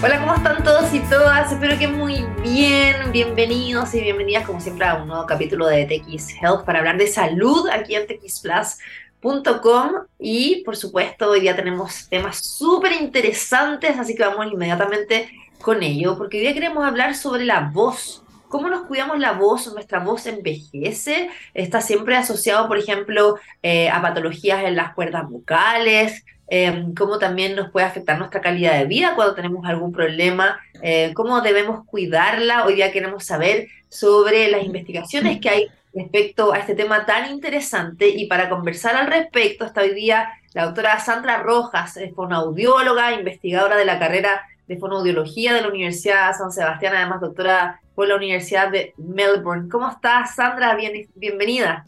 Hola, ¿cómo están todos y todas? Espero que muy bien. Bienvenidos y bienvenidas, como siempre, a un nuevo capítulo de TX Health para hablar de salud aquí en txplus.com. Y por supuesto, hoy día tenemos temas súper interesantes, así que vamos inmediatamente con ello, porque hoy día queremos hablar sobre la voz. ¿Cómo nos cuidamos la voz? ¿Nuestra voz envejece? Está siempre asociado, por ejemplo, eh, a patologías en las cuerdas vocales, Em, cómo también nos puede afectar nuestra calidad de vida cuando tenemos algún problema, eh, cómo debemos cuidarla. Hoy día queremos saber sobre las investigaciones que hay respecto a este tema tan interesante y para conversar al respecto está hoy día la doctora Sandra Rojas, fonoaudióloga, investigadora de la carrera de fonoaudiología de la Universidad San Sebastián, además doctora por la Universidad de Melbourne. ¿Cómo estás, Sandra? Bien, bienvenida.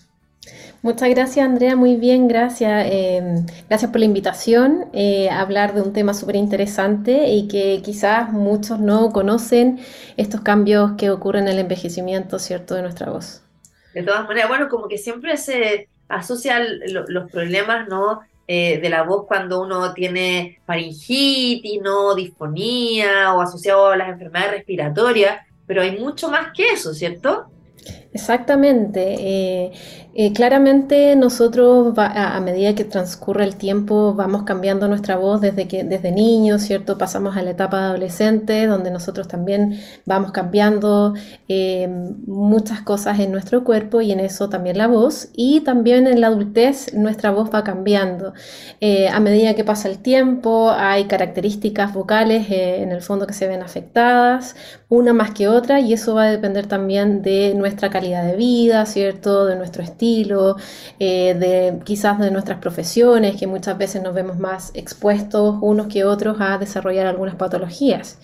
Muchas gracias, Andrea. Muy bien, gracias. Em, gracias por la invitación eh, a hablar de un tema súper interesante y que quizás muchos no conocen estos cambios que ocurren en el envejecimiento, ¿cierto?, de nuestra voz. De todas maneras, bueno, como que siempre se asocian los problemas, ¿no? Eh, de la voz cuando uno tiene faringitis, no disfonía o asociado a las enfermedades respiratorias, pero hay mucho más que eso, ¿cierto? Exactamente. Eh, eh, claramente nosotros a, medida que transcurre el tiempo vamos cambiando nuestra voz desde que desde niños, ¿cierto? Pasamos a la etapa adolescente, donde nosotros también vamos cambiando eh, muchas cosas en nuestro cuerpo y en eso también la voz. Y también en la adultez nuestra voz va cambiando. a medida que pasa el tiempo hay características vocales en el fondo que se ven afectadas, una más que otra, y eso va a depender también de nuestra calidad de vida, ¿cierto? De nuestro eh, de quizás de nuestras profesiones, que muchas veces nos vemos más expuestos unos que otros a desarrollar algunas patologías.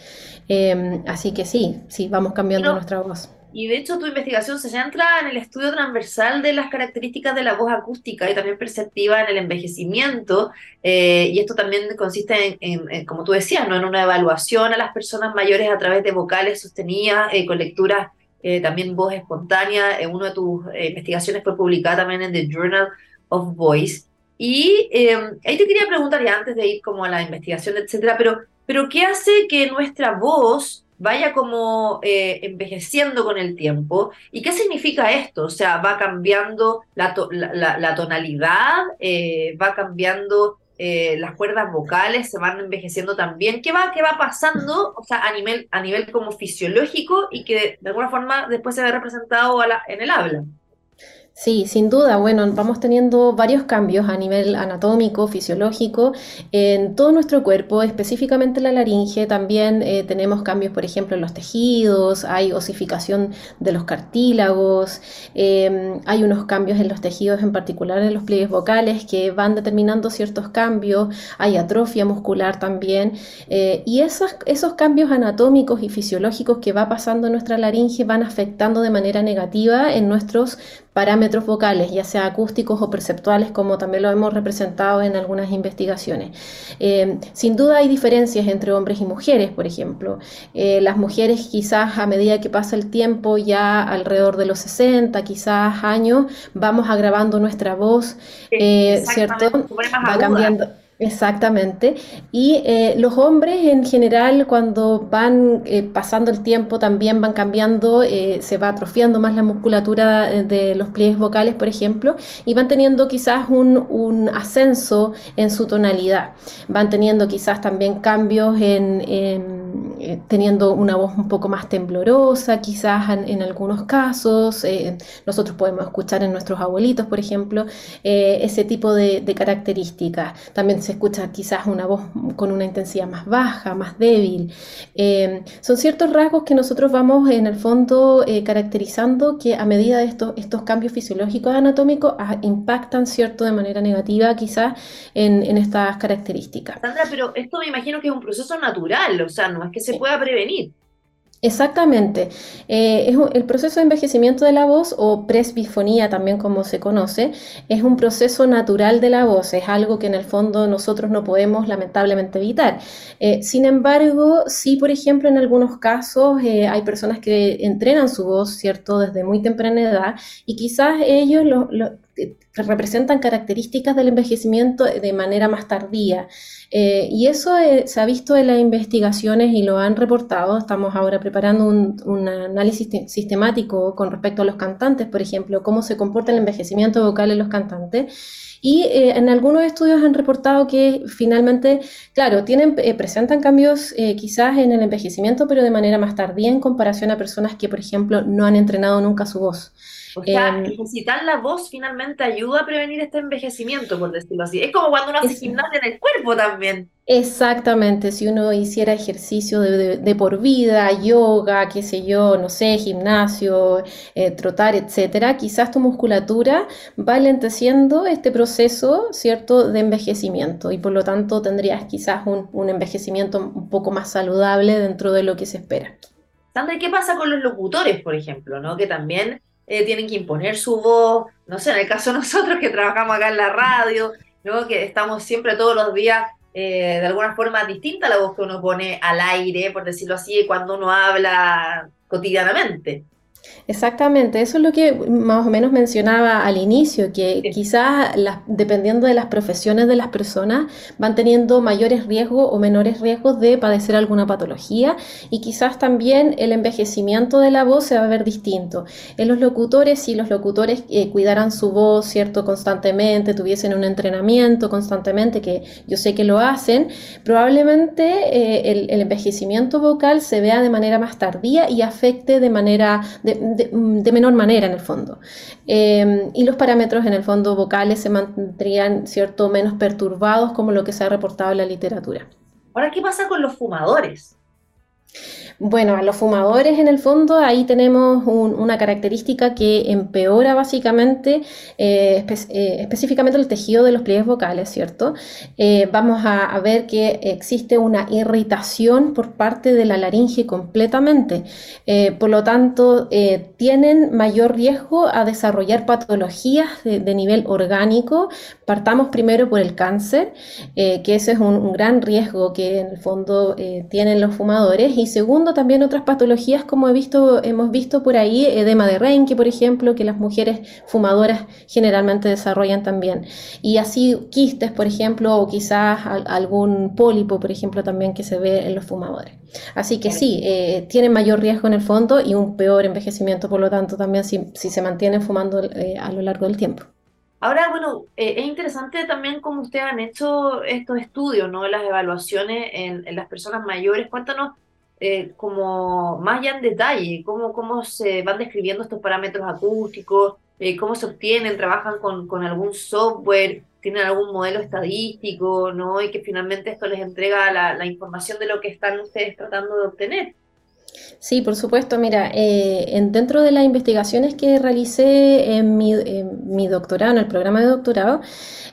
Em, así que sí, sí, vamos cambiando nuestra voz. Y de hecho tu investigación se centra en el estudio transversal de las características de la voz acústica y también perceptiva en el envejecimiento. Eh, y esto también consiste en, como tú decías, ¿no? en una evaluación a las personas mayores a través de vocales sostenidas eh, con lecturas eh, también voz espontánea. En una de tus eh, investigaciones fue publicada también en The Journal of Voice. Y em, ahí te quería preguntar ya antes de ir como a la investigación, etcétera, pero, pero ¿qué hace que nuestra voz vaya como eh, envejeciendo con el tiempo. ¿Y qué significa esto? O sea, va cambiando la, tonalidad, va cambiando eh, las cuerdas vocales se van envejeciendo también. ¿Qué va, qué va pasando o sea, a, nivel, a nivel como fisiológico y que de alguna forma después se ve representado en el habla? Sí, sin duda. Bueno, vamos teniendo varios cambios a nivel anatómico, fisiológico, en todo nuestro cuerpo, específicamente la laringe. También eh, tenemos cambios, por ejemplo, en los tejidos, hay osificación de los cartílagos, em, hay unos cambios en los tejidos, en particular en los pliegues vocales, que van determinando ciertos cambios, hay atrofia muscular también. Eh, y esos, esos cambios anatómicos y fisiológicos que va pasando en nuestra laringe van afectando de manera negativa en nuestros parámetros vocales, ya sea acústicos o perceptuales, como también lo hemos representado en algunas investigaciones. Eh, sin duda hay diferencias entre hombres y mujeres, por ejemplo. Eh, las mujeres quizás a medida que pasa el tiempo, ya alrededor de los 60, quizás años, vamos agravando nuestra voz, eh, ¿cierto? Va cambiando. Exactamente. Y eh, los hombres en general cuando van eh, pasando el tiempo también van cambiando, eh, se va atrofiando más la musculatura de los pliegues vocales, por ejemplo, y van teniendo quizás un, un ascenso en su tonalidad. Van teniendo quizás también cambios en, teniendo una voz un poco más temblorosa, quizás en, algunos casos. nosotros podemos escuchar en nuestros abuelitos, por ejemplo, ese tipo de, características. También se escucha quizás una voz con una intensidad más baja, más débil. Eh, son ciertos rasgos que nosotros vamos en el fondo eh, caracterizando que a medida de estos, estos cambios fisiológicos anatómicos ah, impactan cierto de manera negativa quizás en, estas características. Sandra, pero esto me imagino que es un proceso natural, o sea, no que se pueda prevenir. Exactamente. Eh, es el proceso de envejecimiento de la voz, o presbifonía también como se conoce, es un proceso natural de la voz, es algo que en el fondo nosotros no podemos lamentablemente evitar. Eh, sin embargo, sí, por ejemplo, en algunos casos eh, hay personas que entrenan su voz, ¿cierto?, desde muy temprana edad y quizás ellos lo, representan características del envejecimiento de manera más tardía. Eh, y eso eh, se ha visto en las investigaciones y lo han reportado. Estamos ahora preparando un, análisis sistemático con respecto a los cantantes, por ejemplo, cómo se comporta el envejecimiento vocal en los cantantes. Y eh, en algunos estudios han reportado que finalmente, claro, presentan cambios quizás en el envejecimiento, pero de manera más tardía en comparación a personas que, por ejemplo, no han entrenado nunca su voz. O sea, em, ejercitar la voz finalmente ayuda a prevenir este envejecimiento, por decirlo así. Es como cuando uno hace gimnasia en el cuerpo también. Exactamente, si uno hiciera ejercicio de, por vida, yoga, qué sé yo, no sé, gimnasio, eh, trotar, etcétera, quizás tu musculatura va lenteciendo este proceso, ¿cierto?, de envejecimiento y por lo tanto tendrías quizás un, un envejecimiento un poco más saludable dentro de lo que se espera. Sandra, ¿qué pasa con los locutores, por ejemplo, ¿no? Que también eh, tienen que imponer su voz, no sé, en el caso de nosotros que trabajamos acá en la radio, ¿no? que estamos siempre todos los días eh, de alguna forma distinta a la voz que uno pone al aire, por decirlo así, cuando uno habla cotidianamente. Exactamente, eso es lo que más o menos mencionaba al inicio, que quizás dependiendo de las profesiones de las personas van teniendo mayores riesgos o menores riesgos de padecer alguna patología y quizás también el envejecimiento de la voz se va a ver distinto. En los locutores, si los locutores eh, cuidaran su voz, ¿cierto? Constantemente, tuviesen un entrenamiento constantemente, que yo sé que lo hacen, probablemente eh, el, el, envejecimiento vocal se vea de manera más tardía y afecte de manera... De, de, menor manera en el fondo. Em, y los parámetros en el fondo vocales se mantendrían cierto menos perturbados como lo que se ha reportado en la literatura. Ahora, ¿qué pasa con los fumadores? Bueno, a los fumadores en el fondo ahí tenemos una característica que empeora básicamente eh, eh, específicamente el tejido de los pliegues vocales, ¿cierto? Eh, vamos a, ver que existe una irritación por parte de la laringe completamente. por lo tanto, tienen mayor riesgo a desarrollar patologías de, nivel orgánico. Partamos primero por el cáncer, que ese es un, gran riesgo que en el fondo tienen los fumadores. Segundo, también otras patologías como he visto, hemos visto por ahí, edema de Renke, por ejemplo, que las mujeres fumadoras generalmente desarrollan también. Y así quistes, por ejemplo, o quizás algún pólipo, por ejemplo, también que se ve en los fumadores. Así que sí, eh, tienen mayor riesgo en el fondo y un peor envejecimiento, por lo tanto, también si, se mantienen fumando eh, a lo largo del tiempo. Ahora, bueno, eh, es interesante también cómo ustedes han hecho estos estudios, ¿no? Las evaluaciones en, en las personas mayores. Cuéntanos eh, como más ya en detalle, cómo, cómo se van describiendo estos parámetros acústicos, eh, cómo se obtienen, trabajan con, con, algún software, tienen algún modelo estadístico, ¿no? Y que finalmente esto les entrega la, información de lo que están ustedes tratando de obtener. Sí, por supuesto. Mira, eh, en, dentro de las investigaciones que realicé en mi, doctorado, en el programa de doctorado,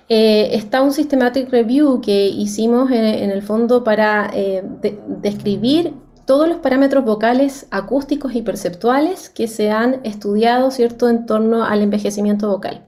está un systematic review que hicimos en, el fondo para de, describir todos los parámetros vocales acústicos y perceptuales que se han estudiado, ¿cierto?, en torno al envejecimiento vocal.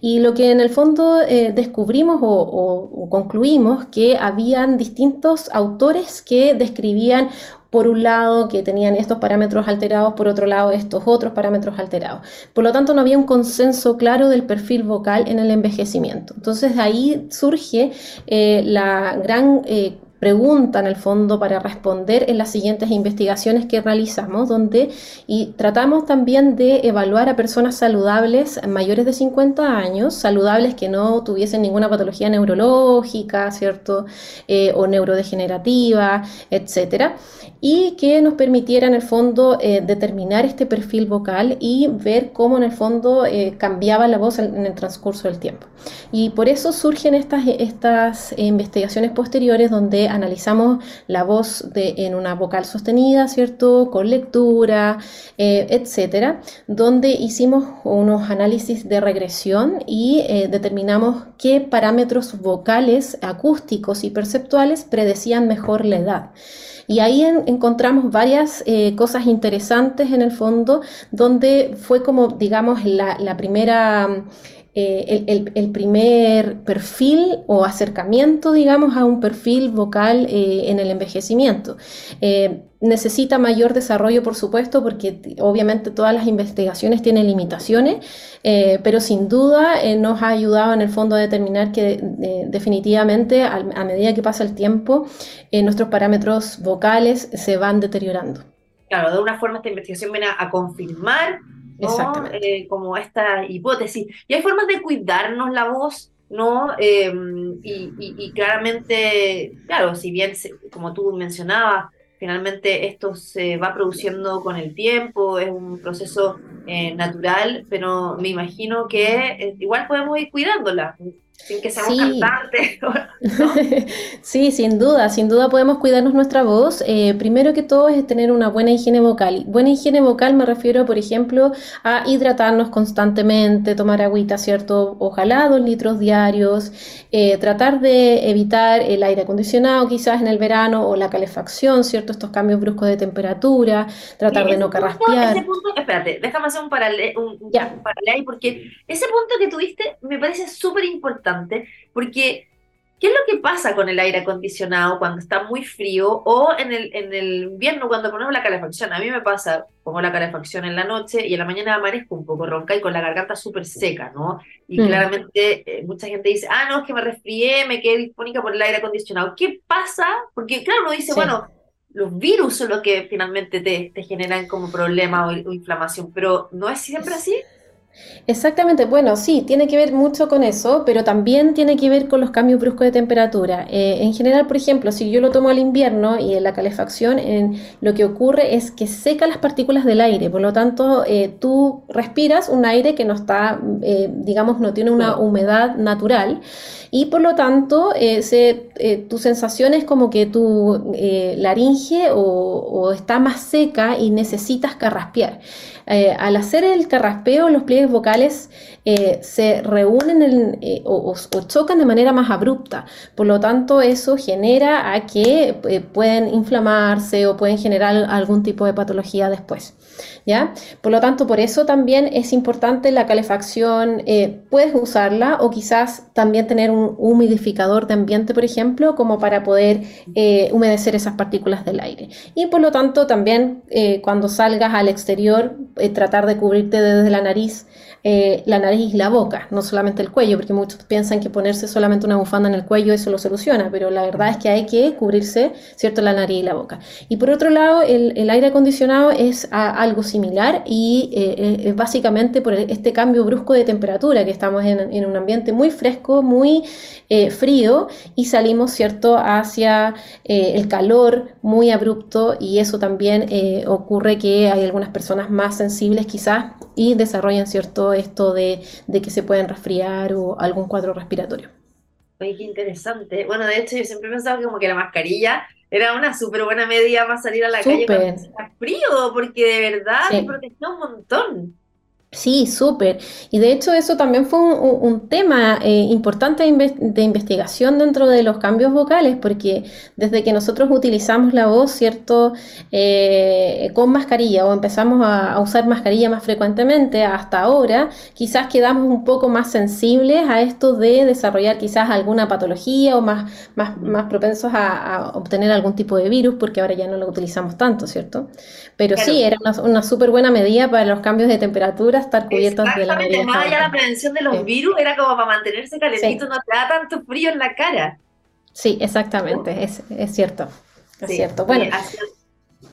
Y lo que en el fondo eh, descubrimos o, o, o concluimos que habían distintos autores que describían por un lado que tenían estos parámetros alterados, por otro lado estos otros parámetros alterados. Por lo tanto, no había un consenso claro del perfil vocal en el envejecimiento. Entonces, ahí surge eh, la gran eh, pregunta en el fondo para responder en las siguientes investigaciones que realizamos, donde y tratamos también de evaluar a personas saludables mayores de 50 años, saludables que no tuviesen ninguna patología neurológica, ¿cierto? Eh, o neurodegenerativa, etcétera, y que nos permitiera en el fondo eh, determinar este perfil vocal y ver cómo en el fondo eh, cambiaba la voz en, el transcurso del tiempo. Y por eso surgen estas, estas investigaciones posteriores donde analizamos la voz en una vocal sostenida, ¿cierto? Con lectura, eh, etcétera, donde hicimos unos análisis de regresión y eh, determinamos qué parámetros vocales, acústicos y perceptuales predecían mejor la edad. Y ahí en, encontramos varias eh, cosas interesantes en el fondo, donde fue como, digamos, la primera eh, el, primer perfil o acercamiento, digamos, a un perfil vocal eh, en el envejecimiento. Eh, necesita mayor desarrollo, por supuesto, porque obviamente todas las investigaciones tienen limitaciones, pero sin duda nos ha ayudado en el fondo a determinar que definitivamente a, medida que pasa el tiempo, nuestros parámetros vocales se van deteriorando. Claro, de una forma esta investigación viene a confirmar eh, como esta hipótesis. Y hay formas de cuidarnos la voz, ¿no? Em, y, claramente, claro, si bien, como tú mencionabas, finalmente esto se va produciendo con el tiempo, es un proceso eh, natural, pero me imagino que eh, igual podemos ir cuidándola sin que seamos sí. cantantes. sí, sin duda, sin duda podemos cuidarnos nuestra voz. Eh, primero que todo es tener una buena higiene vocal. Buena higiene vocal me refiero, por ejemplo, a hidratarnos constantemente, tomar agüita, ¿cierto? Ojalá dos litros diarios, eh, tratar de evitar el aire acondicionado quizás en el verano o la calefacción, ¿cierto? Estos cambios bruscos de temperatura, tratar de no carraspear. Ese punto, espérate, déjame hacer un paralelo, un, un paralelo porque ese punto que tuviste me parece súper importante porque ¿qué es lo que pasa con el aire acondicionado cuando está muy frío o en el, en el invierno cuando ponemos la calefacción? A mí me pasa, pongo la calefacción en la noche y en la mañana amanezco un poco ronca y con la garganta súper seca, ¿no? Y mm. claramente eh, mucha gente dice, ah, no, es que me resfrié, me quedé dispónica por el aire acondicionado. ¿Qué pasa? Porque claro, uno dice, bueno, los virus son los que finalmente te, te generan como problema o, o inflamación, pero ¿no es siempre así? Exactamente, bueno, sí, tiene que ver mucho con eso, pero también tiene que ver con los cambios bruscos de temperatura. Eh, en general, por ejemplo, si yo lo tomo al invierno y en la calefacción, en, lo que ocurre es que seca las partículas del aire, por lo tanto, eh, tú respiras un aire que no está, eh, digamos, no tiene una humedad natural y por lo tanto, se, tu sensación es como que tu laringe o, o está más seca y necesitas carraspear. Eh, al hacer el carraspeo, los pliegues vocales eh, se reúnen eh, o, chocan de manera más abrupta. Por lo tanto, eso genera a que pueden inflamarse o pueden generar algún tipo de patología después. ¿Ya? Por lo tanto, por eso también es importante la calefacción, puedes usarla o quizás también tener un humidificador de ambiente, por ejemplo, como para poder humedecer esas partículas del aire. Y por lo tanto, también cuando salgas al exterior, eh, tratar de cubrirte desde la nariz, eh, la nariz y la boca, no solamente el cuello, porque muchos piensan que ponerse solamente una bufanda en el cuello eso lo soluciona, pero la verdad es que hay que cubrirse, ¿cierto?, la nariz y la boca. Y por otro lado, el, aire acondicionado es algo similar y eh, básicamente por este cambio brusco de temperatura, que estamos en, un ambiente muy fresco, muy frío y salimos, ¿cierto?, hacia el calor muy abrupto y eso también ocurre que hay algunas personas más sensibles quizás y desarrollan cierto esto de, que se pueden resfriar o algún cuadro respiratorio. Oye, qué interesante. Bueno, de hecho yo siempre he pensado como que la mascarilla era una súper buena medida para salir a la calle cuando está frío, porque de verdad te protegió un montón. Sí, súper. Y de hecho eso también fue un, tema eh, importante de, investigación dentro de los cambios vocales, porque desde que nosotros utilizamos la voz, ¿cierto? Eh, con mascarilla o empezamos a, usar mascarilla más frecuentemente hasta ahora, quizás quedamos un poco más sensibles a esto de desarrollar quizás alguna patología o más, más, más propensos a, obtener algún tipo de virus, porque ahora ya no lo utilizamos tanto, ¿cierto? Pero sí, era una, una súper buena medida para los cambios de temperatura estar cubiertas de la Exactamente, más allá la prevención de los virus era como para mantenerse calentito, no te da tanto frío en la cara. Sí, exactamente, es, es cierto. Es cierto. Bueno.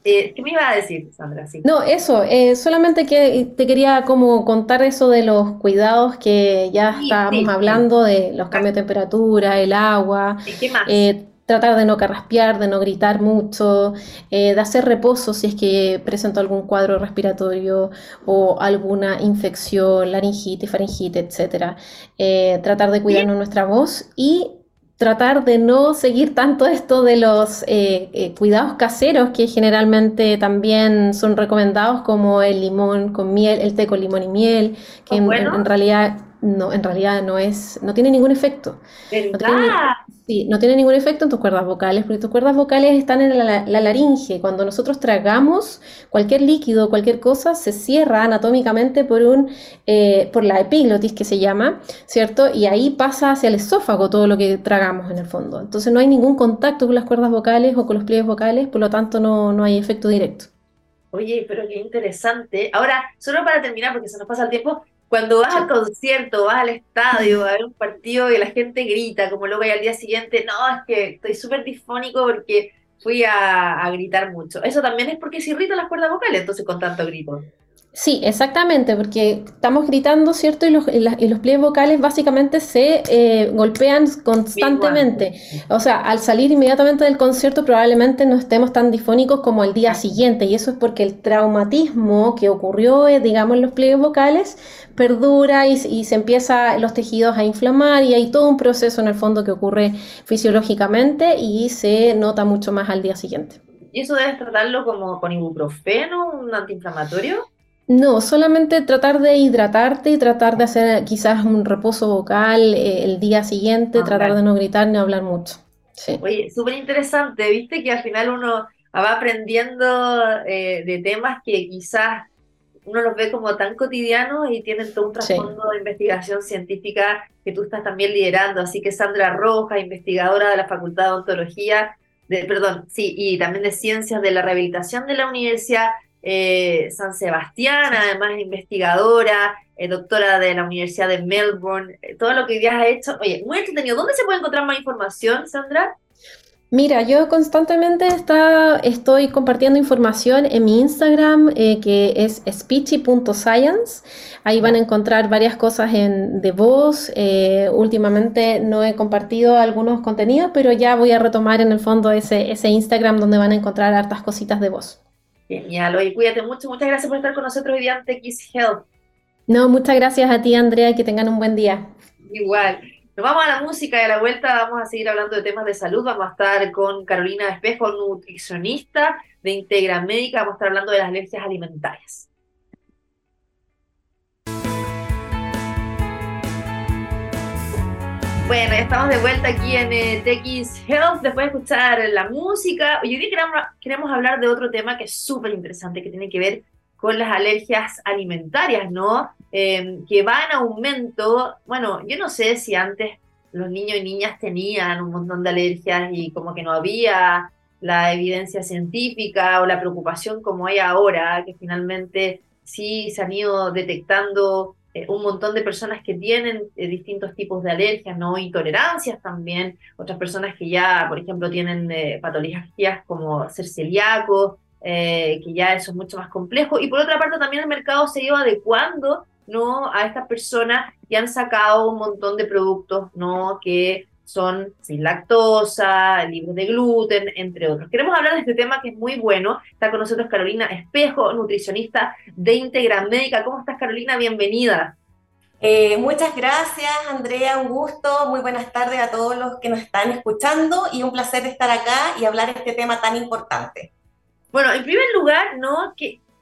Eh, ¿Qué me iba a decir, Sandra? No, eso, eh, solamente que te quería como contar eso de los cuidados que ya estábamos hablando, de los cambios de temperatura, el agua. ¿Qué más? Eh, tratar de no carraspear, de no gritar mucho, eh, de hacer reposo si es que presento algún cuadro respiratorio o alguna infección, laringitis, faringitis, etc. Eh, tratar de cuidarnos nuestra voz y tratar de no seguir tanto esto de los eh, cuidados caseros que generalmente también son recomendados como el limón con miel, el té con limón y miel, que en realidad no, en realidad no es, no tiene ningún efecto. ¿Verdad? No tiene, sí, no tiene ningún efecto en tus cuerdas vocales, porque tus cuerdas vocales están en la, la laringe. Cuando nosotros tragamos cualquier líquido, cualquier cosa, se cierra anatómicamente por un, eh, por la epiglotis que se llama, ¿cierto? Y ahí pasa hacia el esófago todo lo que tragamos en el fondo. Entonces no hay ningún contacto con las cuerdas vocales o con los pliegues vocales, por lo tanto no, no hay efecto directo. Oye, pero qué interesante. Ahora, solo para terminar, porque se nos pasa el tiempo, cuando vas al concierto, vas al estadio a ver un partido y la gente grita, como luego y al día siguiente, no, es que estoy súper disfónico porque fui a, a, gritar mucho. Eso también es porque se irritan las cuerdas vocales, entonces con tanto grito. Sí, exactamente, porque estamos gritando, ¿cierto? Y los, y la, y los pliegues vocales básicamente se eh, golpean constantemente. O sea, al salir inmediatamente del concierto probablemente no estemos tan difónicos como el día siguiente. Y eso es porque el traumatismo que ocurrió, eh, digamos, en los pliegues vocales perdura y, y, se empieza los tejidos a inflamar y hay todo un proceso en el fondo que ocurre fisiológicamente y se nota mucho más al día siguiente. ¿Y eso debes tratarlo como con ibuprofeno, un antiinflamatorio? No, solamente tratar de hidratarte y tratar de hacer quizás un reposo vocal eh, el día siguiente, ah, tratar de no gritar ni hablar mucho. Sí. Oye, súper interesante, viste que al final uno va aprendiendo eh, de temas que quizás uno los ve como tan cotidianos y tienen todo un trasfondo sí. de investigación científica que tú estás también liderando. Así que Sandra Roja, investigadora de la Facultad de Odontología, de, perdón, sí, y también de Ciencias de la Rehabilitación de la Universidad eh, San Sebastián, además investigadora, eh, doctora de la Universidad de Melbourne, eh, todo lo que ya has hecho. Oye, muy entretenido. ¿Dónde se puede encontrar más información, Sandra? Mira, yo constantemente está, estoy compartiendo información en mi Instagram, que es speechy.science. Ahí van a encontrar varias cosas en, de voz. Últimamente no he compartido algunos contenidos, pero ya voy a retomar en el fondo ese, ese Instagram donde van a encontrar hartas cositas de voz. Genial, oye, cuídate mucho. Muchas gracias por estar con nosotros hoy día en TX Health. No, muchas gracias a ti, Andrea, que tengan un buen día. Igual. Nos vamos a la música y a la vuelta vamos a seguir hablando de temas de salud. Vamos a estar con Carolina Espejo, nutricionista de Integra Médica. Vamos a estar hablando de las alergias alimentarias. Bueno, estamos de vuelta aquí en eh, Health después de escuchar la música. Hoy día queremos, queremos hablar de otro tema que es súper interesante, que tiene que ver con las alergias alimentarias, ¿no? Eh, que va en aumento. Bueno, yo no sé si antes los niños y niñas tenían un montón de alergias y como que no había la evidencia científica o la preocupación como hay ahora, que finalmente sí se han ido detectando eh, un montón de personas que tienen eh, distintos tipos de alergias, ¿no? Intolerancias también, otras personas que ya, por ejemplo, tienen eh, patologías como ser celíacos, que ya eso es mucho más complejo. Y por otra parte también el mercado se ido adecuando, ¿no? A estas personas que han sacado un montón de productos, ¿no? Que son sin lactosa, libres de gluten, entre otros. Queremos hablar de este tema que es muy bueno. Está con nosotros Carolina Espejo, nutricionista de Integra Médica. ¿Cómo estás, Carolina? Bienvenida. Eh, muchas gracias, Andrea. Un gusto. Muy buenas tardes a todos los que nos están escuchando y un placer estar acá y hablar de este tema tan importante. Bueno, en primer lugar, ¿no?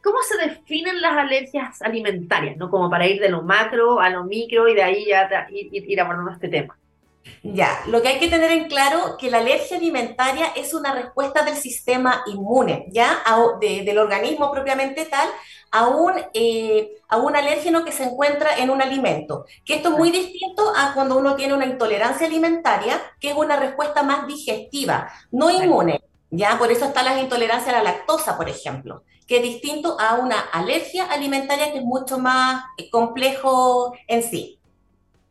¿Cómo se definen las alergias alimentarias? ¿no? Como para ir de lo macro a lo micro y de ahí ya ir, ir abordando este tema. Ya, lo que hay que tener en claro que la alergia alimentaria es una respuesta del sistema inmune, ya, a, de, del organismo propiamente tal, a un, eh, a un alérgeno que se encuentra en un alimento. Que esto es muy distinto a cuando uno tiene una intolerancia alimentaria, que es una respuesta más digestiva, no inmune. Ya, por eso está la intolerancia a la lactosa, por ejemplo, que es distinto a una alergia alimentaria que es mucho más complejo en sí.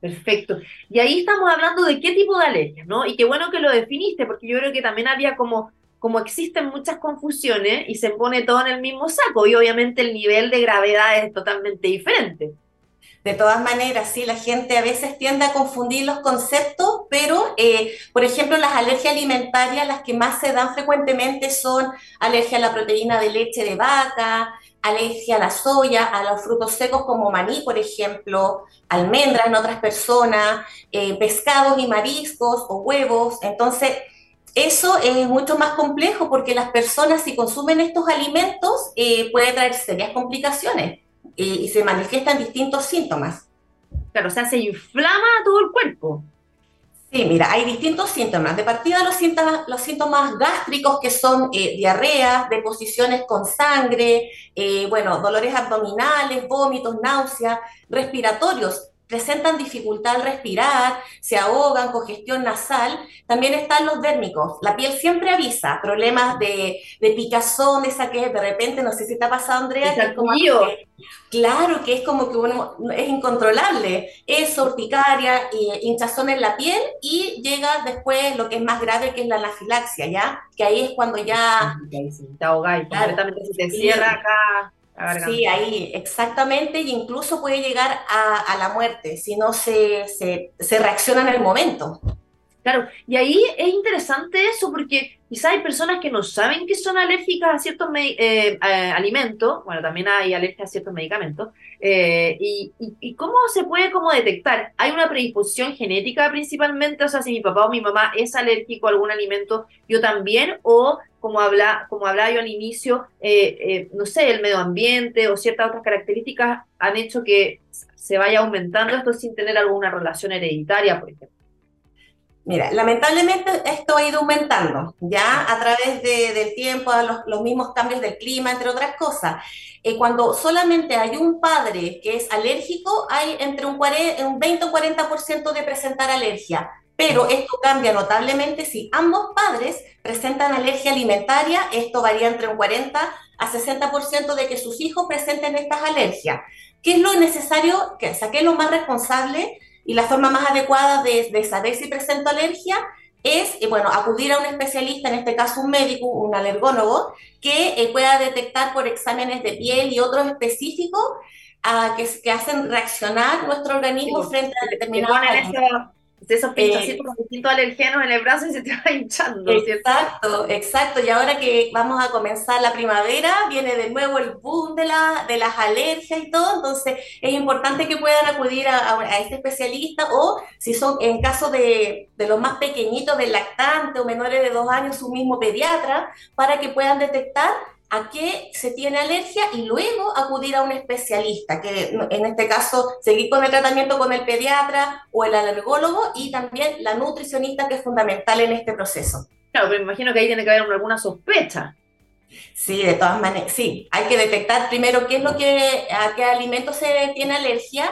Perfecto. Y ahí estamos hablando de qué tipo de alergias, ¿no? Y qué bueno que lo definiste, porque yo creo que también había como, como existen muchas confusiones y se pone todo en el mismo saco, y obviamente el nivel de gravedad es totalmente diferente. De todas maneras, sí, la gente a veces tiende a confundir los conceptos, pero, eh, por ejemplo, las alergias alimentarias, las que más se dan frecuentemente son alergia a la proteína de leche de vaca, alergia a la soya, a los frutos secos como maní, por ejemplo, almendras en otras personas, eh, pescados y mariscos o huevos. Entonces, eso es mucho más complejo porque las personas si consumen estos alimentos eh, puede traer serias complicaciones eh, y se manifiestan distintos síntomas. Claro, o sea, se inflama todo el cuerpo. Sí, mira, hay distintos síntomas. De partida los síntomas, los síntomas gástricos que son eh, diarreas, deposiciones con sangre, eh, bueno, dolores abdominales, vómitos, náuseas, respiratorios, presentan dificultad al respirar, se ahogan, congestión nasal. También están los dérmicos. La piel siempre avisa problemas de, de picazón, esa que de repente, no sé si te ha pasado, Andrea, que es como claro, que es como que uno es incontrolable. Es urticaria, eh, hinchazón en la piel y llega después lo que es más grave, que es la anafilaxia, ¿ya? Que ahí es cuando ya... Te ahogáis, claro, se te cierra acá Sí, ahí, exactamente, y incluso puede llegar a, la muerte si no se, se, reacciona en el momento. Claro, y ahí es interesante eso porque quizá hay personas que no saben que son alérgicas a ciertos eh, alimentos, bueno, también hay alergia a ciertos medicamentos, eh, y, cómo se puede como detectar? ¿Hay una predisposición genética principalmente? O sea, si mi papá o mi mamá es alérgico a algún alimento, yo también, o como, habla, como hablaba yo al inicio, eh, eh, no sé, el medio ambiente o ciertas otras características han hecho que se vaya aumentando esto sin tener alguna relación hereditaria, por ejemplo. Mira, lamentablemente esto ha ido aumentando, ya a través del tiempo, los, los, mismos cambios del clima, entre otras cosas. Eh, cuando solamente hay un padre que es alérgico, hay entre un, 40, un 20 o 40% de presentar alergia. Pero esto cambia notablemente si ambos padres presentan alergia alimentaria, esto varía entre un 40 a 60% de que sus hijos presenten estas alergias. ¿Qué es lo necesario? Que saque lo más responsable y la forma más adecuada de, saber si presento alergia es, eh, bueno, acudir a un especialista, en este caso un médico, un alergólogo, que eh, pueda detectar por exámenes de piel y otros específicos a, que, que, hacen reaccionar nuestro organismo frente a determinados esos pinchacitos con distintos alergenos en el brazo y se te va hinchando. Exacto, exacto. Y ahora que vamos a comenzar la primavera, viene de nuevo el boom de, la, de las alergias y todo. Entonces, es importante que puedan acudir a, a este especialista o, si son en caso de, de los más pequeñitos, del lactante o menores de dos años, su mismo pediatra, para que puedan detectar a qué se tiene alergia y luego acudir a un especialista, que en este caso seguir con el tratamiento con el pediatra o el alergólogo y también la nutricionista que es fundamental en este proceso. Claro, pero me imagino que ahí tiene que haber alguna sospecha. Sí, de todas maneras, sí, hay que detectar primero qué es lo que, a qué alimento se tiene alergia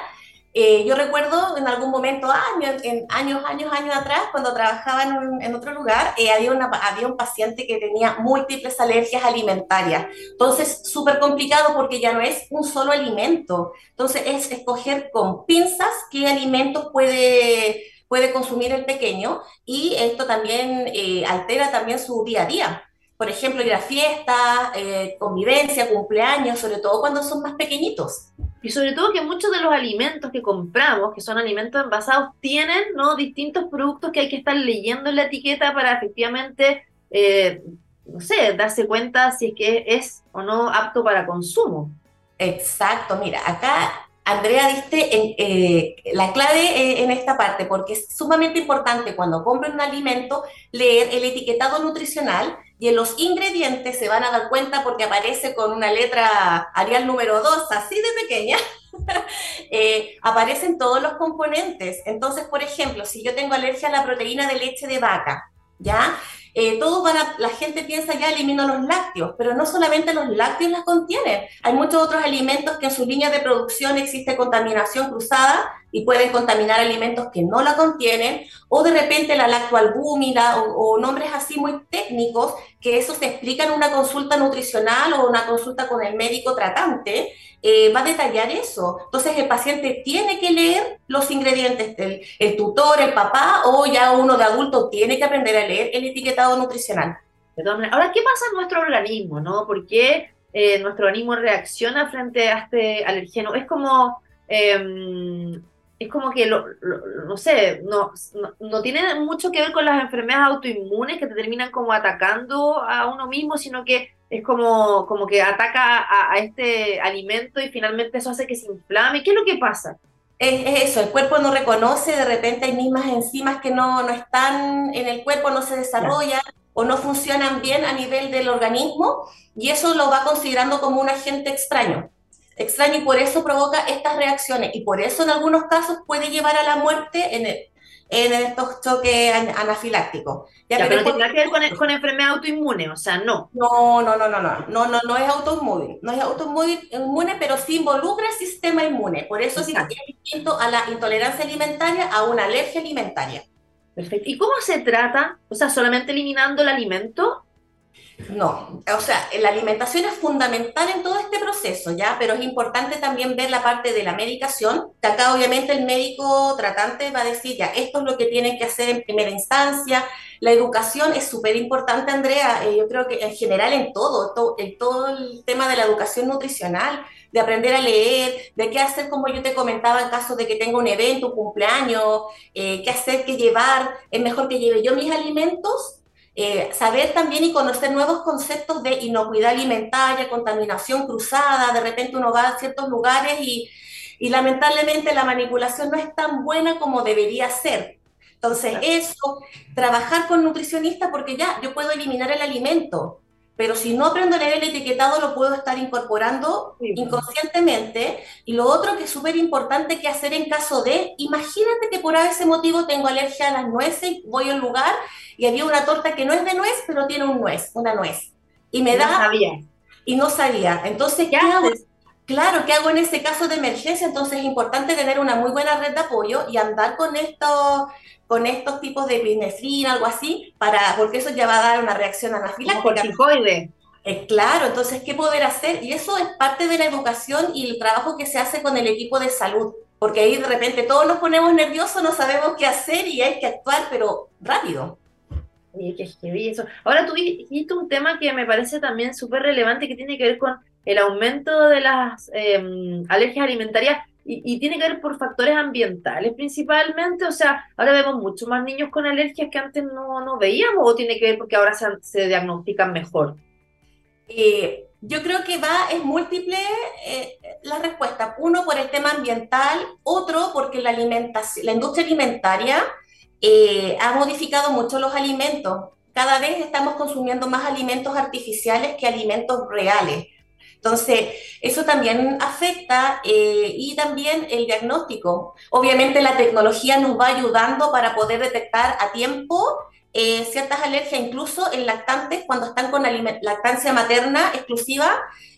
eh, yo recuerdo en algún momento, años, años, años, años atrás, cuando trabajaba en, otro lugar, eh, había, una, había un paciente que tenía múltiples alergias alimentarias. Entonces, súper complicado porque ya no es un solo alimento. Entonces, es escoger con pinzas qué alimentos puede, puede consumir el pequeño y esto también eh, altera también su día a día. Por ejemplo, ir a fiestas, convivencia, cumpleaños, sobre todo cuando son más pequeñitos. Y sobre todo que muchos de los alimentos que compramos, que son alimentos envasados, tienen ¿no? distintos productos que hay que estar leyendo en la etiqueta para efectivamente, eh, no sé, darse cuenta si es que es o no apto para consumo. Exacto, mira, acá Andrea diste en, eh, la clave eh, en esta parte, porque es sumamente importante cuando compren un alimento leer el etiquetado nutricional y en los ingredientes se van a dar cuenta porque aparece con una letra Arial número 2, así de pequeña, eh, aparecen todos los componentes. Entonces, por ejemplo, si yo tengo alergia a la proteína de leche de vaca, ¿ya? Eh, todo para, la gente piensa ya elimino los lácteos, pero no solamente los lácteos las contienen, hay muchos otros alimentos que en sus líneas de producción existe contaminación cruzada y pueden contaminar alimentos que no la contienen, o de repente la lactoalbúmina o, o nombres así muy técnicos que eso se explica en una consulta nutricional o una consulta con el médico tratante, eh, va a detallar eso. Entonces el paciente tiene que leer los ingredientes, el, tutor, el papá o ya uno de adulto tiene que aprender a leer el etiquetado nutricional. Ahora, ¿qué pasa en nuestro organismo? ¿no? ¿Por qué eh, nuestro organismo reacciona frente a este alergeno? Es como... Em, es como que, lo, no sé, no, no, tiene mucho que ver con las enfermedades autoinmunes que te terminan como atacando a uno mismo, sino que es como, como que ataca a, este alimento y finalmente eso hace que se inflame. ¿Qué es lo que pasa? Es, eso, el cuerpo no reconoce, de repente hay mismas enzimas que no, no están en el cuerpo, no se desarrollan o no funcionan bien a nivel del organismo y eso lo va considerando como un agente extraño. Extraña y por eso provoca estas reacciones y por eso en algunos casos puede llevar a la muerte en, en estos choques anafilácticos. Ya, pero, no tiene que ver con, con, enfermedad autoinmune, o sea, no. No, no, no, no, no, no, no, no es autoinmune, no es autoinmune, pero sí involucra el sistema inmune. Por eso sí es distinto a la intolerancia alimentaria a una alergia alimentaria. Perfecto. ¿Y cómo se trata? O sea, solamente eliminando el alimento no, o sea, la alimentación es fundamental en todo este proceso, ¿ya? Pero es importante también ver la parte de la medicación, que acá obviamente el médico tratante va a decir, ya, esto es lo que tienen que hacer en primera instancia. La educación es súper importante, Andrea, eh, yo creo que en general en todo, en todo el tema de la educación nutricional, de aprender a leer, de qué hacer, como yo te comentaba, en caso de que tenga un evento, un cumpleaños, eh, qué hacer, qué llevar, es mejor que lleve yo mis alimentos eh, saber también y conocer nuevos conceptos de inocuidad alimentaria, contaminación cruzada, de repente uno va a ciertos lugares y, y lamentablemente la manipulación no es tan buena como debería ser. Entonces, eso, trabajar con nutricionista porque ya yo puedo eliminar el alimento, pero si no aprendo a leer el etiquetado lo puedo estar incorporando inconscientemente. Y lo otro que es súper importante que hacer en caso de, imagínate que por ese motivo tengo alergia a las nueces y voy al lugar y había una torta que no es de nuez, pero tiene un nuez, una nuez. Y me da... No sabía. Y no sabía. Entonces, ¿qué, hago? Claro, ¿qué hago en ese caso de emergencia? Entonces es importante tener una muy buena red de apoyo y andar con estos con estos tipos de epinefrina, algo así, para, porque eso ya va a dar una reacción anafiláctica. Eh, claro, entonces, ¿qué poder hacer? Y eso es parte de la educación y el trabajo que se hace con el equipo de salud, porque ahí de repente todos nos ponemos nerviosos, no sabemos qué hacer y hay que actuar, pero rápido. Ahora tú dijiste un tema que me parece también súper relevante que tiene que ver con el aumento de las em, alergias alimentarias y, tiene que ver por factores ambientales principalmente, o sea, ahora vemos mucho más niños con alergias que antes no, no veíamos, o tiene que ver porque ahora se, se diagnostican mejor. Eh, yo creo que va, es múltiple eh, la respuesta. Uno por el tema ambiental, otro porque la, alimentación, la industria alimentaria eh, ha modificado mucho los alimentos. Cada vez estamos consumiendo más alimentos artificiales que alimentos reales. Entonces, eso también afecta eh, y también el diagnóstico. Obviamente la tecnología nos va ayudando para poder detectar a tiempo eh, ciertas alergias, incluso en lactantes, cuando están con lactancia materna exclusiva,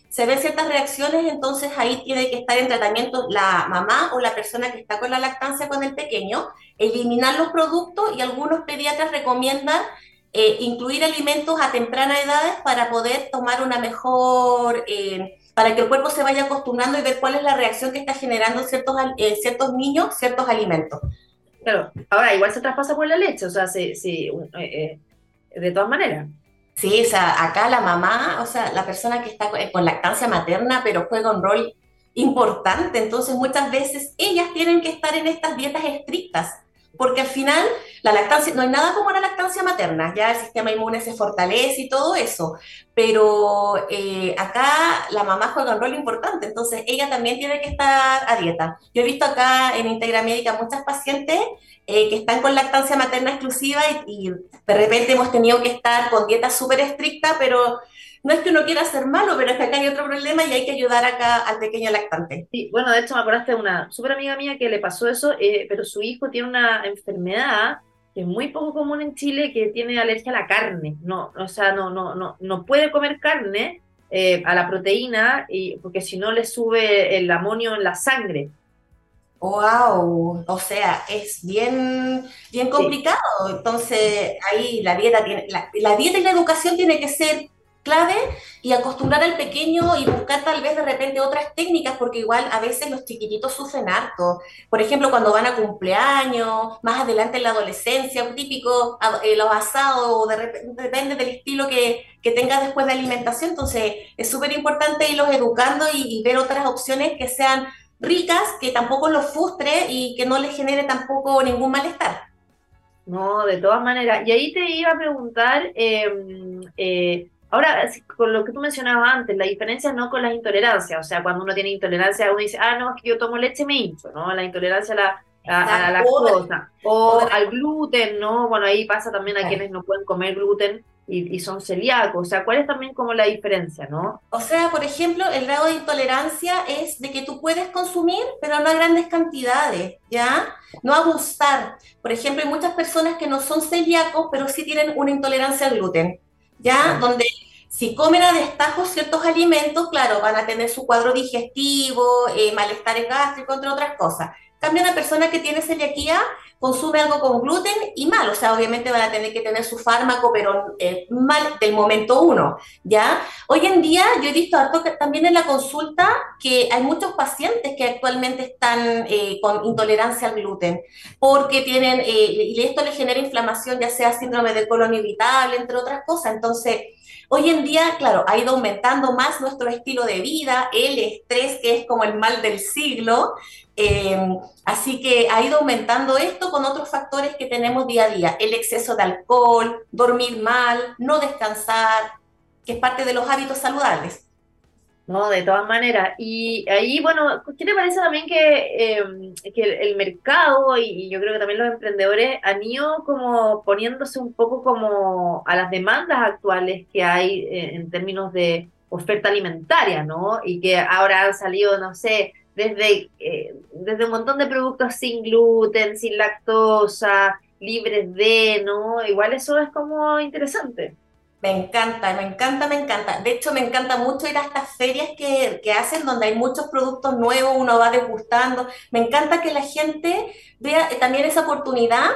se ven ciertas reacciones, entonces ahí tiene que estar en tratamiento la mamá o la persona que está con la lactancia con el pequeño, eliminar los productos y algunos pediatras recomiendan eh, incluir alimentos a temprana edad para poder tomar una mejor, eh, para que el cuerpo se vaya acostumbrando y ver cuál es la reacción que está generando ciertos, eh, ciertos niños, ciertos alimentos. Claro, ahora igual se traspasa por la leche, o sea, sí, sí de todas maneras. Sí, o sea, acá la mamá, o sea, la persona que está con lactancia materna, pero juega un rol importante, entonces muchas veces ellas tienen que estar en estas dietas estrictas porque al final la lactancia, no hay nada como la lactancia materna, ya el sistema inmune se fortalece y todo eso, pero eh, acá la mamá juega un rol importante, entonces ella también tiene que estar a dieta. Yo he visto acá en Integra Médica muchas pacientes eh, que están con lactancia materna exclusiva y, y, de repente hemos tenido que estar con dieta súper estricta, pero no es que uno quiera ser malo, pero es que acá hay otro problema y hay que ayudar acá al pequeño lactante. Sí, bueno, de hecho me acordaste de una súper amiga mía que le pasó eso, eh, pero su hijo tiene una enfermedad que es muy poco común en Chile, que tiene alergia a la carne. No, o sea, no, no, no, no puede comer carne eh, a la proteína y, porque si no le sube el amonio en la sangre. Wow, o sea, es bien, bien complicado. Entonces, ahí la dieta tiene, la dieta y la educación tiene que ser clave y acostumbrar al pequeño y buscar tal vez de repente otras técnicas, porque igual a veces los chiquititos sufren harto. Por ejemplo, cuando van a cumpleaños, más adelante en la adolescencia, un típico eh, los asados, de repente, depende del estilo que, que tengas después de alimentación. Entonces, es súper importante irlos educando y, ver otras opciones que sean ricas, que tampoco los frustre y que no les genere tampoco ningún malestar. No, de todas maneras. Y ahí te iba a preguntar, em, eh, Ahora, con lo que tú mencionabas antes, la diferencia no con las intolerancias, o sea, cuando uno tiene intolerancia, uno dice, ah, no, es que yo tomo leche me hincho, ¿no? La intolerancia a la, a, la lactosa, o al gluten, ¿no? Bueno, ahí pasa también a quienes no pueden comer gluten, y, son celíacos? O sea, ¿cuál es también como la diferencia, no? O sea, por ejemplo, el grado de intolerancia es de que tú puedes consumir, pero no a grandes cantidades, ¿ya? No abusar. Por ejemplo, hay muchas personas que no son celíacos, pero sí tienen una intolerancia al gluten, ¿ya? Donde si comen a destajo ciertos alimentos, claro, van a tener su cuadro digestivo, eh, malestares gástricos, entre otras cosas. Cambia una persona que tiene celiaquía consume algo con gluten y mal, o sea, obviamente van a tener que tener su fármaco, pero eh, mal del momento uno, ¿ya? Hoy en día yo he visto harto también en la consulta que hay muchos pacientes que actualmente están eh, con intolerancia al gluten, porque tienen, eh, y esto les genera inflamación, ya sea síndrome del colon irritable, entre otras cosas, entonces Hoy en día, claro, ha ido aumentando más nuestro estilo de vida, el estrés, que es como el mal del siglo. Em, así que ha ido aumentando esto con otros factores que tenemos día a día. El exceso de alcohol, dormir mal, no descansar, que es parte de los hábitos saludables. No, de todas maneras. Y ahí, bueno, ¿qué te parece también que, em, que el, mercado y, yo creo que también los emprendedores han ido como poniéndose un poco como a las demandas actuales que hay eh, en términos de oferta alimentaria, ¿no? Y que ahora han salido, no sé, desde, eh, desde un montón de productos sin gluten, sin lactosa, libres de, ¿no? Igual eso es como interesante. Me encanta, me encanta, me encanta. De hecho, me encanta mucho ir a estas ferias que, que, hacen donde hay muchos productos nuevos, uno va degustando. Me encanta que la gente vea también esa oportunidad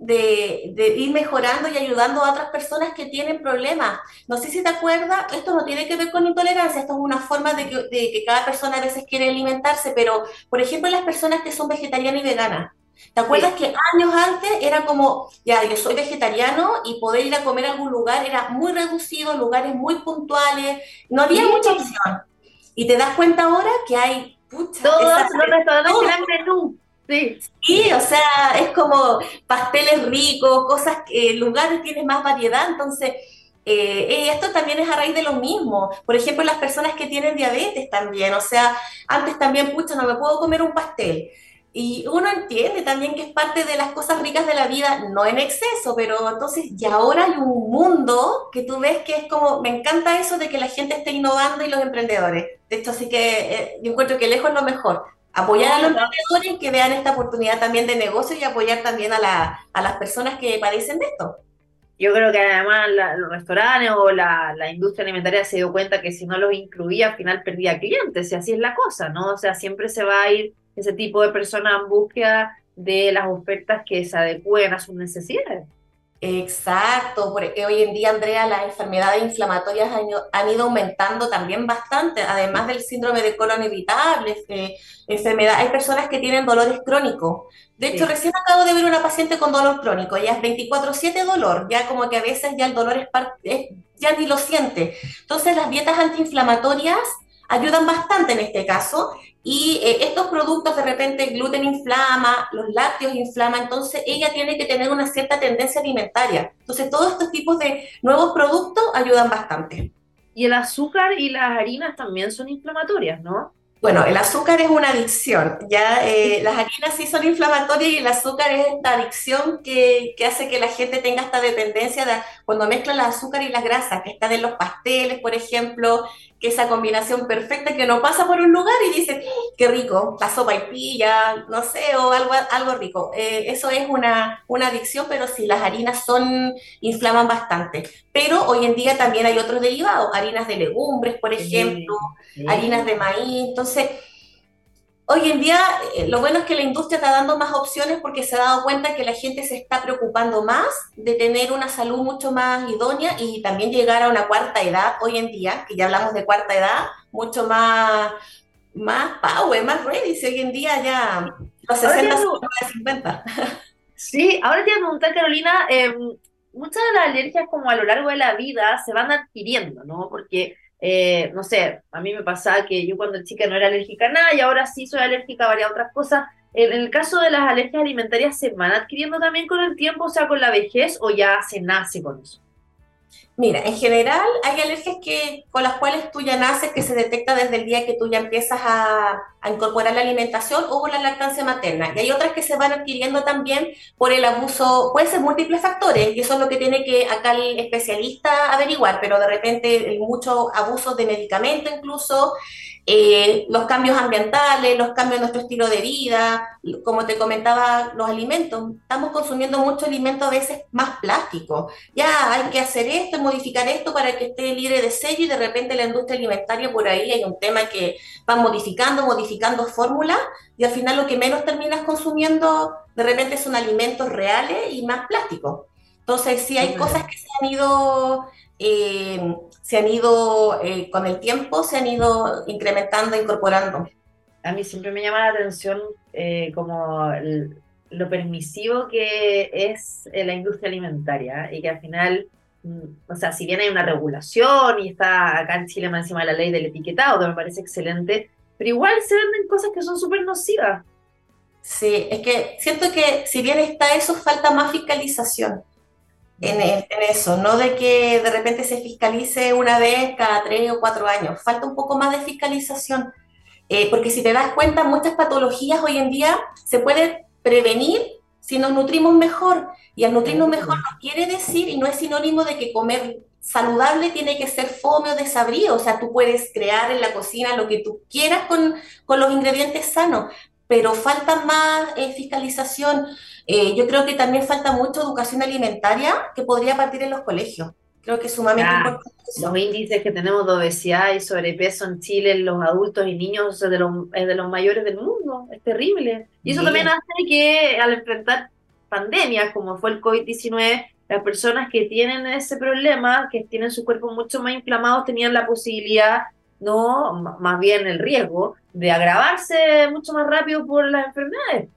de, ir mejorando y ayudando a otras personas que tienen problemas. No sé si te acuerdas, esto no tiene que ver con intolerancia, esto es una forma de que, de que cada persona a veces quiere alimentarse, pero por ejemplo las personas que son vegetarianas y veganas. ¿Te acuerdas que años antes era como, ya, yo soy vegetariano y poder ir a comer a algún lugar era muy reducido, lugares muy puntuales, no había mucha opción. Y te das cuenta ahora que hay, pucha, todos los restaurantes gran menú. Sí. sí, o sea, es como pasteles ricos, cosas que lugares tienes más variedad, entonces eh, eh, esto también es a raíz de lo mismo. Por ejemplo, las personas que tienen diabetes también, o sea, antes también, pucha, no me puedo comer un pastel. Y uno entiende también que es parte de las cosas ricas de la vida, no en exceso, pero entonces ya ahora hay un mundo que tú ves que es como, me encanta eso de que la gente esté innovando y los emprendedores. De hecho, así que eh, yo encuentro que lejos es lo mejor. Apoyar a los emprendedores que vean esta oportunidad también de negocio y apoyar también a, la, a las personas que padecen de esto. Yo creo que además los restaurantes o la, la, industria alimentaria se dio cuenta que si no los incluía al final perdía clientes y así es la cosa, ¿no? O sea, siempre se va a ir ese tipo de personas en búsqueda de las ofertas que se adecúen a sus necesidades. Exacto, porque hoy en día, Andrea, las enfermedades inflamatorias han, ido aumentando también bastante, además del síndrome de colon irritable, eh, enfermedad. Hay personas que tienen dolores crónicos. De hecho, recién acabo de ver una paciente con dolor crónico, ya es 24/7 dolor, ya como que a veces ya el dolor es, es ya ni lo siente. Entonces, las dietas antiinflamatorias ayudan bastante en este caso y eh, estos productos de repente el gluten inflama, los lácteos inflama, entonces ella tiene que tener una cierta tendencia alimentaria. Entonces todos estos tipos de nuevos productos ayudan bastante. Y el azúcar y las harinas también son inflamatorias, ¿no? Bueno, el azúcar es una adicción, ya eh, las harinas sí son inflamatorias y el azúcar es esta adicción que, que, hace que la gente tenga esta dependencia de cuando mezcla el azúcar y las grasas, que están en los pasteles, por ejemplo, que esa combinación perfecta que uno pasa por un lugar y dice, qué rico, la sopa y pilla, no sé, o algo, algo rico. Eh, eso es una, una adicción, pero sí, las harinas son, inflaman bastante. Pero hoy en día también hay otros derivados, harinas de legumbres, por ejemplo, harinas de maíz. Entonces, Hoy en día, eh, lo bueno es que la industria está dando más opciones porque se ha dado cuenta que la gente se está preocupando más de tener una salud mucho más idónea y también llegar a una cuarta edad hoy en día, que ya hablamos de cuarta edad, mucho más, más power, más ready. Si hoy en día ya los 60 son 50. Sí, ahora te voy a preguntar, Carolina, eh, muchas de las alergias como a lo largo de la vida se van adquiriendo, ¿no? Porque eh, no sé, a mí me pasaba que yo cuando chica no era alérgica a nada y ahora sí soy alérgica a varias otras cosas. En el caso de las alergias alimentarias, ¿se van adquiriendo también con el tiempo, o sea, con la vejez, o ya se nace con eso? Mira, en general hay alergias que, con las cuales tú ya naces, que se detecta desde el día que tú ya empiezas a, incorporar la alimentación o por la lactancia materna. Y hay otras que se van adquiriendo también por el abuso, puede ser múltiples factores, y eso es lo que tiene que acá el especialista averiguar, pero de repente mucho abuso de medicamento incluso, eh, los cambios ambientales, los cambios en nuestro estilo de vida, como te comentaba, los alimentos. Estamos consumiendo mucho alimento a veces más plástico. Ya hay que hacer esto, modificar esto para que esté libre de sello y de repente la industria alimentaria por ahí hay un tema que van modificando, modificando fórmulas y al final lo que menos terminas consumiendo de repente son alimentos reales y más plásticos. Entonces sí hay cosas que se han ido... Eh, se han ido, eh, con el tiempo, se han ido incrementando, incorporando. A mí siempre me llama la atención eh, como lo permisivo que es eh, la industria alimentaria y que al final, mm, o sea, si bien hay una regulación y está acá en Chile más encima de la ley del etiquetado, que me parece excelente, pero igual se venden cosas que son súper nocivas. Sí, es que siento que si bien está eso, falta más fiscalización en, eso, no de que de repente se fiscalice una vez cada tres o cuatro años. Falta un poco más de fiscalización, eh, porque si te das cuenta, muchas patologías hoy en día se pueden prevenir si nos nutrimos mejor. Y al nutrirnos mejor no quiere decir y no es sinónimo de que comer saludable tiene que ser fome o desabrío. O sea, tú puedes crear en la cocina lo que tú quieras con, con los ingredientes sanos, pero falta más eh, fiscalización. Eh, yo creo que también falta mucho educación alimentaria que podría partir en los colegios. Creo que es sumamente importante. Los índices que tenemos de obesidad y sobrepeso en Chile en los adultos y niños es de los, de los mayores del mundo. Es terrible. Y eso también hace que al enfrentar pandemias como fue el COVID-19, las personas que tienen ese problema, que tienen su cuerpo mucho más inflamado, tenían la posibilidad no, más bien el riesgo de agravarse mucho más rápido por las enfermedades.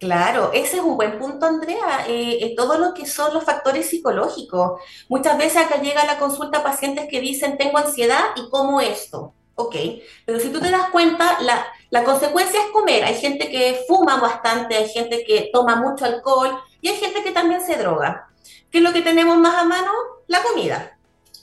Claro, ese es un buen punto, Andrea. Eh, eh, todo lo que son los factores psicológicos. Muchas veces acá llega a la consulta pacientes que dicen, tengo ansiedad y como esto. Ok, pero si tú te das cuenta, la, la consecuencia es comer. Hay gente que fuma bastante, hay gente que toma mucho alcohol y hay gente que también se droga. ¿Qué es lo que tenemos más a mano? La comida.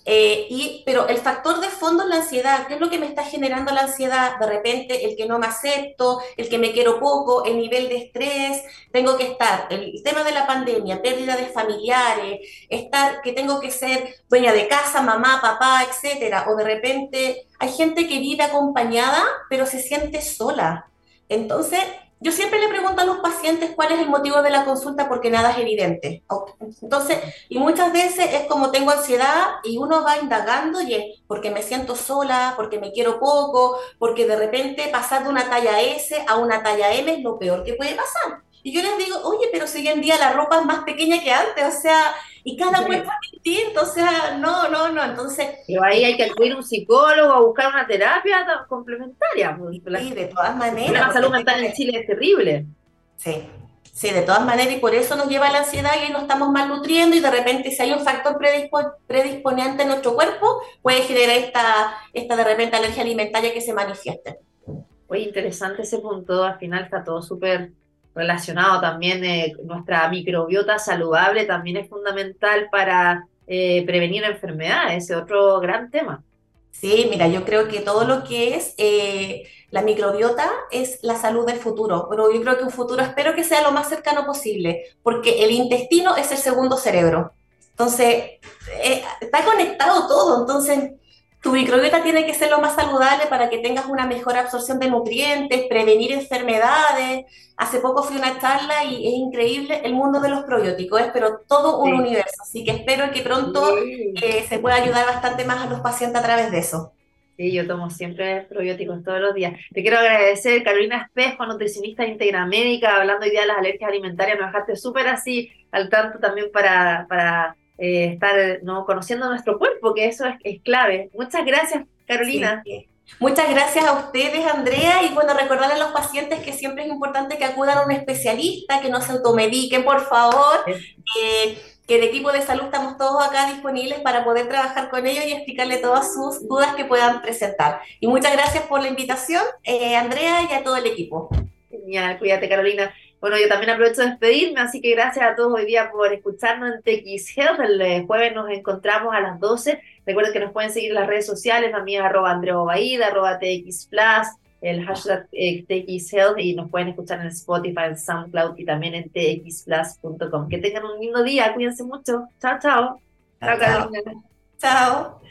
Eh, y, pero el factor de fondo es la ansiedad. ¿Qué es lo que me está generando la ansiedad? De repente, el que no me acepto, el que me quiero poco, el nivel de estrés, tengo que estar, el tema de la pandemia, pérdida de familiares, estar que tengo que ser dueña de casa, mamá, papá, etcétera. O de repente hay gente que vive acompañada, pero se siente sola. Entonces, yo siempre le pregunto a los pacientes cuál es el motivo de la consulta porque nada es evidente. Entonces, y muchas veces es como tengo ansiedad y uno va indagando y es porque me siento sola, porque me quiero poco, porque de repente pasar de una talla S a una talla M es lo peor que puede pasar. Y yo les digo, oye, pero si hoy en día la ropa es más pequeña que antes, o sea, y cada cuerpo es distinto, o sea, no, no, no, entonces... Pero ahí hay que acudir a un psicólogo a buscar una terapia complementaria. Pues, sí, de todas maneras. La salud mental en Chile es terrible. Sí, sí, de todas maneras, y por eso nos lleva a la ansiedad y nos estamos malnutriendo y de repente si hay un factor predisponente en nuestro cuerpo, puede generar esta, esta de repente alergia alimentaria que se manifieste. Oye, interesante ese punto, al final está todo súper relacionado también eh, nuestra microbiota saludable también es fundamental para eh, prevenir enfermedades, ese otro gran tema. Sí, mira, yo creo que todo lo que es eh, la microbiota es la salud del futuro, pero yo creo que un futuro espero que sea lo más cercano posible, porque el intestino es el segundo cerebro. Entonces, está conectado todo, entonces tu microbiota tiene que ser lo más saludable para que tengas una mejor absorción de nutrientes, prevenir enfermedades. Hace poco fui a una charla y es increíble el mundo de los probióticos, es pero todo un universo. Así que espero que pronto eh, se pueda ayudar bastante más a los pacientes a través de eso. Sí, yo tomo siempre probióticos todos los días. Te quiero agradecer, Carolina Espejo, nutricionista de Integra Médica, hablando hoy día de las alergias alimentarias. Me dejaste súper así al tanto también para, para eh, estar ¿no? conociendo nuestro cuerpo, que eso es, clave. Muchas gracias, Carolina. Muchas gracias a ustedes, Andrea, y bueno, recordarle a los pacientes que siempre es importante que acudan a un especialista, que no se automediquen, por favor, eh, que el equipo de salud estamos todos acá disponibles para poder trabajar con ellos y explicarle todas sus dudas que puedan presentar. Y muchas gracias por la invitación, eh, Andrea, y a todo el equipo. Genial, cuídate, Carolina. Bueno, yo también aprovecho de despedirme, así que gracias a todos hoy día por escucharnos en TX Health. El eh, jueves nos encontramos a las 12. Recuerden que nos pueden seguir en las redes sociales, la mía arroba Andreo Baida, arroba TX Plus, el hashtag eh, TX Health y nos pueden escuchar en Spotify, en SoundCloud y también en txplus.com. Que tengan un lindo día, cuídense mucho. Chao, chao. Chao. chao. chao.